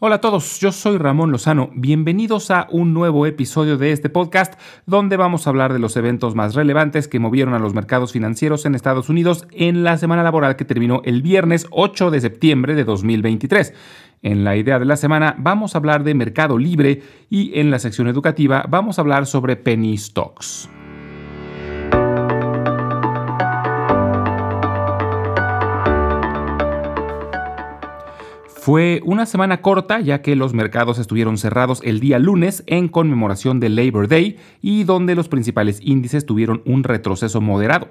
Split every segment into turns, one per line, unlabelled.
Hola a todos, yo soy Ramón Lozano. Bienvenidos a un nuevo episodio de este podcast donde vamos a hablar de los eventos más relevantes que movieron a los mercados financieros en Estados Unidos en la semana laboral que terminó el viernes 8 de septiembre de 2023. En la idea de la semana vamos a hablar de mercado libre y en la sección educativa vamos a hablar sobre penny stocks. Fue una semana corta ya que los mercados estuvieron cerrados el día lunes en conmemoración del Labor Day y donde los principales índices tuvieron un retroceso moderado.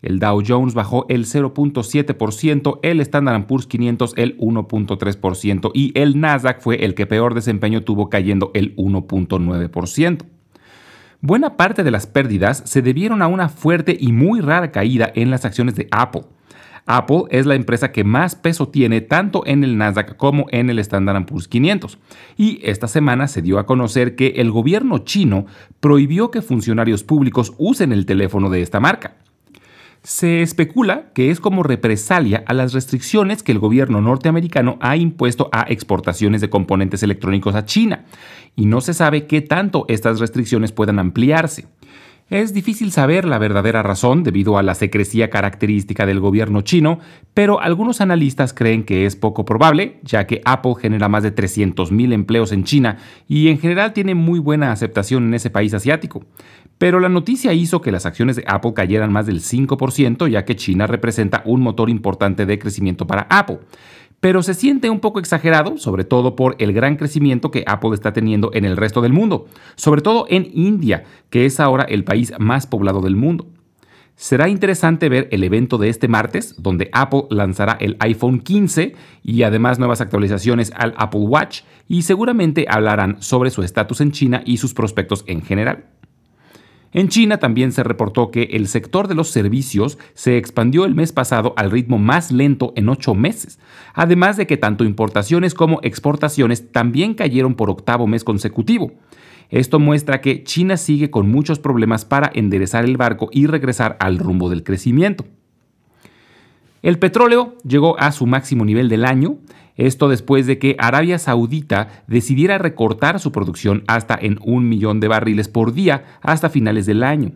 El Dow Jones bajó el 0.7%, el Standard Poor's 500 el 1.3% y el Nasdaq fue el que peor desempeño tuvo cayendo el 1.9%. Buena parte de las pérdidas se debieron a una fuerte y muy rara caída en las acciones de Apple. Apple es la empresa que más peso tiene tanto en el Nasdaq como en el Standard Poor's 500. Y esta semana se dio a conocer que el gobierno chino prohibió que funcionarios públicos usen el teléfono de esta marca. Se especula que es como represalia a las restricciones que el gobierno norteamericano ha impuesto a exportaciones de componentes electrónicos a China, y no se sabe qué tanto estas restricciones puedan ampliarse. Es difícil saber la verdadera razón debido a la secrecía característica del gobierno chino, pero algunos analistas creen que es poco probable, ya que Apple genera más de 300.000 empleos en China y en general tiene muy buena aceptación en ese país asiático. Pero la noticia hizo que las acciones de Apple cayeran más del 5%, ya que China representa un motor importante de crecimiento para Apple pero se siente un poco exagerado, sobre todo por el gran crecimiento que Apple está teniendo en el resto del mundo, sobre todo en India, que es ahora el país más poblado del mundo. Será interesante ver el evento de este martes, donde Apple lanzará el iPhone 15 y además nuevas actualizaciones al Apple Watch, y seguramente hablarán sobre su estatus en China y sus prospectos en general. En China también se reportó que el sector de los servicios se expandió el mes pasado al ritmo más lento en ocho meses, además de que tanto importaciones como exportaciones también cayeron por octavo mes consecutivo. Esto muestra que China sigue con muchos problemas para enderezar el barco y regresar al rumbo del crecimiento. El petróleo llegó a su máximo nivel del año, esto después de que Arabia Saudita decidiera recortar su producción hasta en un millón de barriles por día hasta finales del año.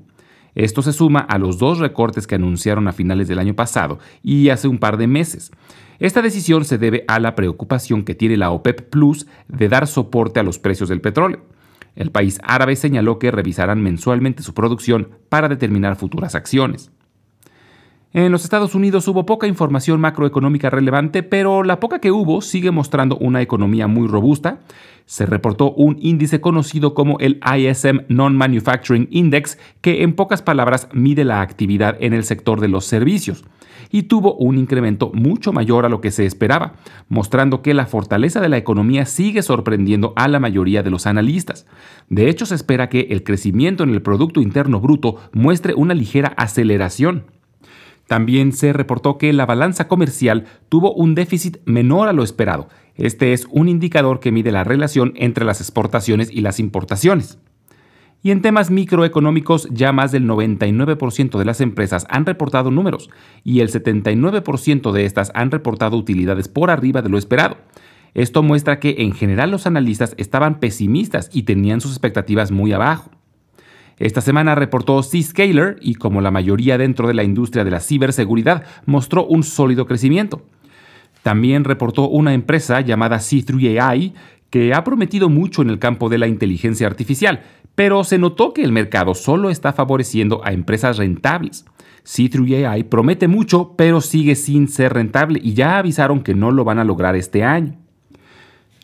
Esto se suma a los dos recortes que anunciaron a finales del año pasado y hace un par de meses. Esta decisión se debe a la preocupación que tiene la OPEP Plus de dar soporte a los precios del petróleo. El país árabe señaló que revisarán mensualmente su producción para determinar futuras acciones. En los Estados Unidos hubo poca información macroeconómica relevante, pero la poca que hubo sigue mostrando una economía muy robusta. Se reportó un índice conocido como el ISM Non-Manufacturing Index, que en pocas palabras mide la actividad en el sector de los servicios, y tuvo un incremento mucho mayor a lo que se esperaba, mostrando que la fortaleza de la economía sigue sorprendiendo a la mayoría de los analistas. De hecho, se espera que el crecimiento en el Producto Interno Bruto muestre una ligera aceleración. También se reportó que la balanza comercial tuvo un déficit menor a lo esperado. Este es un indicador que mide la relación entre las exportaciones y las importaciones. Y en temas microeconómicos, ya más del 99% de las empresas han reportado números y el 79% de estas han reportado utilidades por arriba de lo esperado. Esto muestra que en general los analistas estaban pesimistas y tenían sus expectativas muy abajo. Esta semana reportó Zscaler y como la mayoría dentro de la industria de la ciberseguridad mostró un sólido crecimiento. También reportó una empresa llamada C3AI que ha prometido mucho en el campo de la inteligencia artificial, pero se notó que el mercado solo está favoreciendo a empresas rentables. C3AI promete mucho, pero sigue sin ser rentable y ya avisaron que no lo van a lograr este año.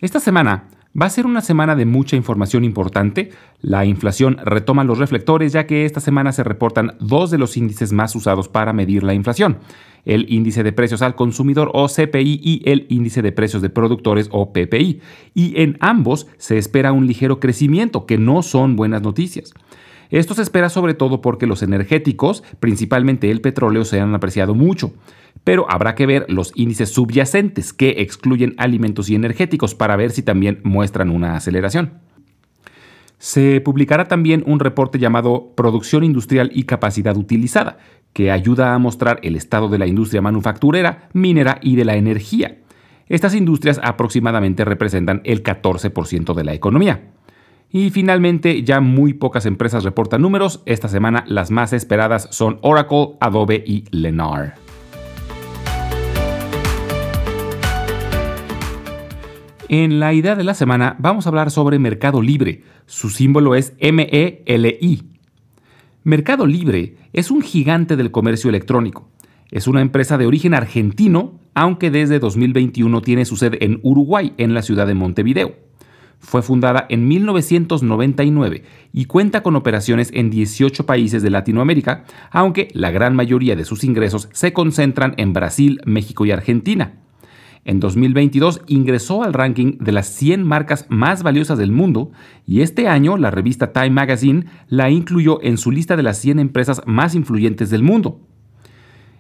Esta semana, Va a ser una semana de mucha información importante. La inflación retoma los reflectores ya que esta semana se reportan dos de los índices más usados para medir la inflación, el índice de precios al consumidor o CPI y el índice de precios de productores o PPI. Y en ambos se espera un ligero crecimiento, que no son buenas noticias. Esto se espera sobre todo porque los energéticos, principalmente el petróleo, se han apreciado mucho pero habrá que ver los índices subyacentes que excluyen alimentos y energéticos para ver si también muestran una aceleración. Se publicará también un reporte llamado Producción Industrial y Capacidad Utilizada, que ayuda a mostrar el estado de la industria manufacturera, minera y de la energía. Estas industrias aproximadamente representan el 14% de la economía. Y finalmente, ya muy pocas empresas reportan números. Esta semana las más esperadas son Oracle, Adobe y Lennar. En la idea de la semana vamos a hablar sobre Mercado Libre. Su símbolo es MELI. Mercado Libre es un gigante del comercio electrónico. Es una empresa de origen argentino, aunque desde 2021 tiene su sede en Uruguay, en la ciudad de Montevideo. Fue fundada en 1999 y cuenta con operaciones en 18 países de Latinoamérica, aunque la gran mayoría de sus ingresos se concentran en Brasil, México y Argentina. En 2022 ingresó al ranking de las 100 marcas más valiosas del mundo y este año la revista Time Magazine la incluyó en su lista de las 100 empresas más influyentes del mundo.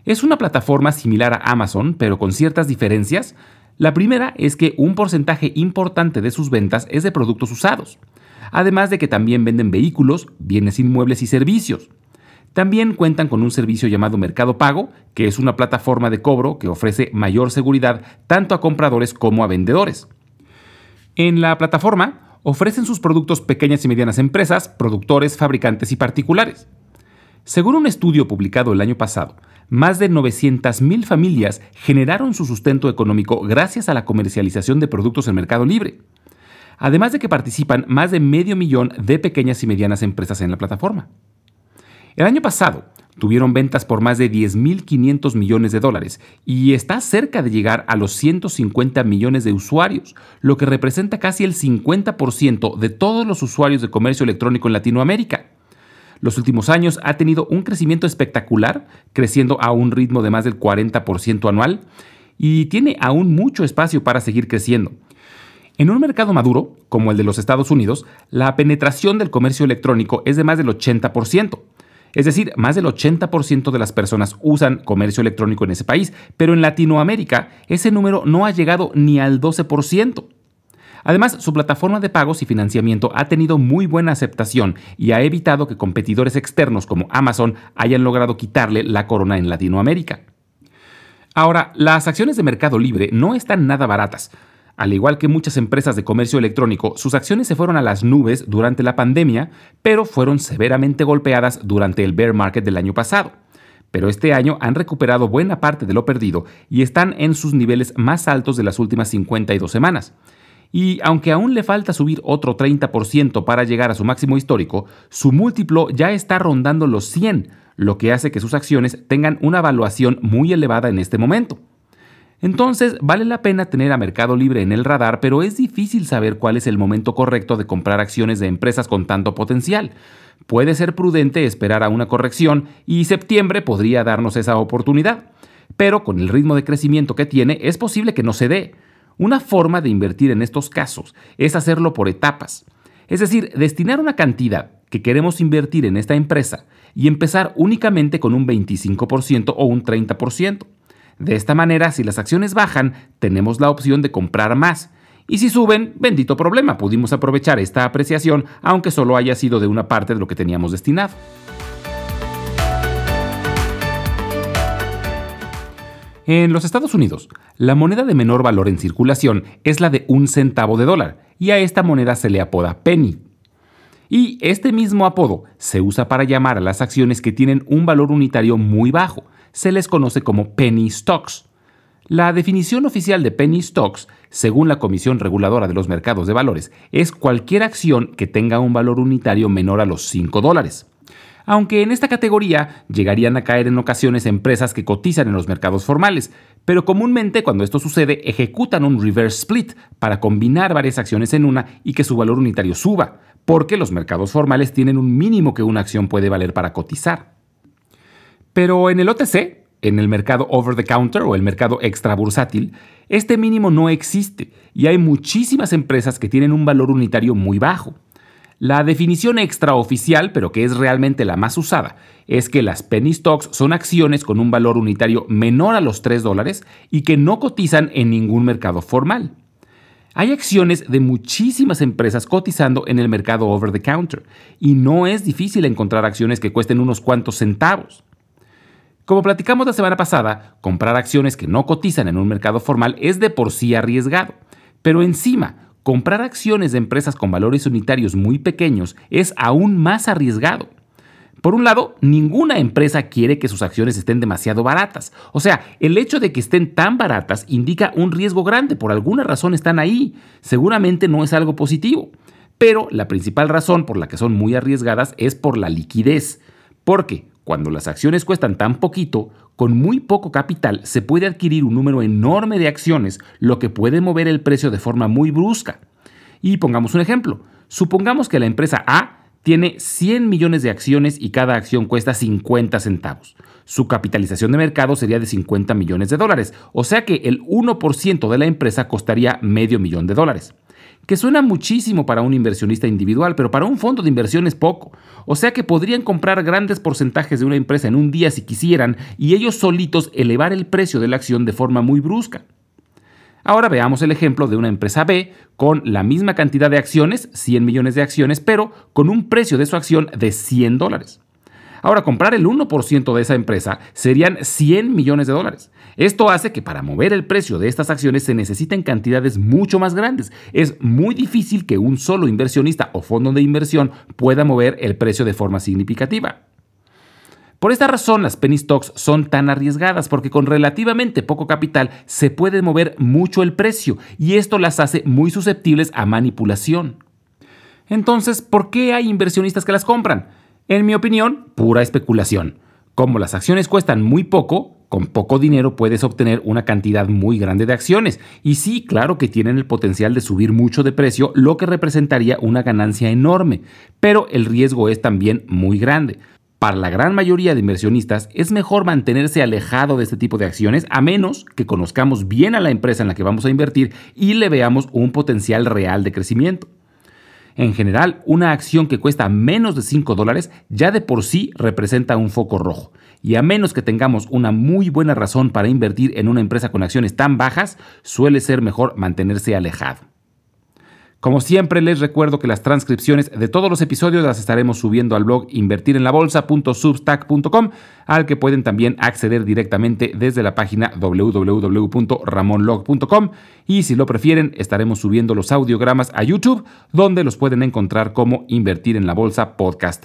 Es una plataforma similar a Amazon, pero con ciertas diferencias, la primera es que un porcentaje importante de sus ventas es de productos usados, además de que también venden vehículos, bienes inmuebles y servicios. También cuentan con un servicio llamado Mercado Pago, que es una plataforma de cobro que ofrece mayor seguridad tanto a compradores como a vendedores. En la plataforma ofrecen sus productos pequeñas y medianas empresas, productores, fabricantes y particulares. Según un estudio publicado el año pasado, más de 900.000 familias generaron su sustento económico gracias a la comercialización de productos en Mercado Libre. Además de que participan más de medio millón de pequeñas y medianas empresas en la plataforma. El año pasado tuvieron ventas por más de 10.500 millones de dólares y está cerca de llegar a los 150 millones de usuarios, lo que representa casi el 50% de todos los usuarios de comercio electrónico en Latinoamérica los últimos años ha tenido un crecimiento espectacular, creciendo a un ritmo de más del 40% anual, y tiene aún mucho espacio para seguir creciendo. En un mercado maduro, como el de los Estados Unidos, la penetración del comercio electrónico es de más del 80%. Es decir, más del 80% de las personas usan comercio electrónico en ese país, pero en Latinoamérica ese número no ha llegado ni al 12%. Además, su plataforma de pagos y financiamiento ha tenido muy buena aceptación y ha evitado que competidores externos como Amazon hayan logrado quitarle la corona en Latinoamérica. Ahora, las acciones de Mercado Libre no están nada baratas. Al igual que muchas empresas de comercio electrónico, sus acciones se fueron a las nubes durante la pandemia, pero fueron severamente golpeadas durante el bear market del año pasado. Pero este año han recuperado buena parte de lo perdido y están en sus niveles más altos de las últimas 52 semanas. Y aunque aún le falta subir otro 30% para llegar a su máximo histórico, su múltiplo ya está rondando los 100, lo que hace que sus acciones tengan una valuación muy elevada en este momento. Entonces, vale la pena tener a Mercado Libre en el radar, pero es difícil saber cuál es el momento correcto de comprar acciones de empresas con tanto potencial. Puede ser prudente esperar a una corrección y septiembre podría darnos esa oportunidad. Pero con el ritmo de crecimiento que tiene, es posible que no se dé. Una forma de invertir en estos casos es hacerlo por etapas, es decir, destinar una cantidad que queremos invertir en esta empresa y empezar únicamente con un 25% o un 30%. De esta manera, si las acciones bajan, tenemos la opción de comprar más. Y si suben, bendito problema, pudimos aprovechar esta apreciación aunque solo haya sido de una parte de lo que teníamos destinado. En los Estados Unidos, la moneda de menor valor en circulación es la de un centavo de dólar, y a esta moneda se le apoda penny. Y este mismo apodo se usa para llamar a las acciones que tienen un valor unitario muy bajo, se les conoce como penny stocks. La definición oficial de penny stocks, según la Comisión Reguladora de los Mercados de Valores, es cualquier acción que tenga un valor unitario menor a los 5 dólares aunque en esta categoría llegarían a caer en ocasiones empresas que cotizan en los mercados formales, pero comúnmente cuando esto sucede ejecutan un reverse split para combinar varias acciones en una y que su valor unitario suba, porque los mercados formales tienen un mínimo que una acción puede valer para cotizar. Pero en el OTC, en el mercado over the counter o el mercado extra bursátil, este mínimo no existe y hay muchísimas empresas que tienen un valor unitario muy bajo. La definición extraoficial, pero que es realmente la más usada, es que las penny stocks son acciones con un valor unitario menor a los 3 dólares y que no cotizan en ningún mercado formal. Hay acciones de muchísimas empresas cotizando en el mercado over the counter y no es difícil encontrar acciones que cuesten unos cuantos centavos. Como platicamos la semana pasada, comprar acciones que no cotizan en un mercado formal es de por sí arriesgado. Pero encima, comprar acciones de empresas con valores unitarios muy pequeños es aún más arriesgado. Por un lado, ninguna empresa quiere que sus acciones estén demasiado baratas. O sea, el hecho de que estén tan baratas indica un riesgo grande. Por alguna razón están ahí. Seguramente no es algo positivo. Pero la principal razón por la que son muy arriesgadas es por la liquidez. Porque cuando las acciones cuestan tan poquito, con muy poco capital se puede adquirir un número enorme de acciones, lo que puede mover el precio de forma muy brusca. Y pongamos un ejemplo. Supongamos que la empresa A tiene 100 millones de acciones y cada acción cuesta 50 centavos. Su capitalización de mercado sería de 50 millones de dólares, o sea que el 1% de la empresa costaría medio millón de dólares. Que suena muchísimo para un inversionista individual, pero para un fondo de inversión es poco. O sea que podrían comprar grandes porcentajes de una empresa en un día si quisieran y ellos solitos elevar el precio de la acción de forma muy brusca. Ahora veamos el ejemplo de una empresa B con la misma cantidad de acciones, 100 millones de acciones, pero con un precio de su acción de 100 dólares. Ahora, comprar el 1% de esa empresa serían 100 millones de dólares. Esto hace que para mover el precio de estas acciones se necesiten cantidades mucho más grandes. Es muy difícil que un solo inversionista o fondo de inversión pueda mover el precio de forma significativa. Por esta razón las penny stocks son tan arriesgadas porque con relativamente poco capital se puede mover mucho el precio y esto las hace muy susceptibles a manipulación. Entonces, ¿por qué hay inversionistas que las compran? En mi opinión, pura especulación. Como las acciones cuestan muy poco, con poco dinero puedes obtener una cantidad muy grande de acciones. Y sí, claro que tienen el potencial de subir mucho de precio, lo que representaría una ganancia enorme. Pero el riesgo es también muy grande. Para la gran mayoría de inversionistas es mejor mantenerse alejado de este tipo de acciones a menos que conozcamos bien a la empresa en la que vamos a invertir y le veamos un potencial real de crecimiento. En general, una acción que cuesta menos de 5 dólares ya de por sí representa un foco rojo. Y a menos que tengamos una muy buena razón para invertir en una empresa con acciones tan bajas, suele ser mejor mantenerse alejado. Como siempre les recuerdo que las transcripciones de todos los episodios las estaremos subiendo al blog invertirenlabolsa.substack.com al que pueden también acceder directamente desde la página www.ramonlog.com y si lo prefieren estaremos subiendo los audiogramas a YouTube donde los pueden encontrar como Invertir en la Bolsa Podcast.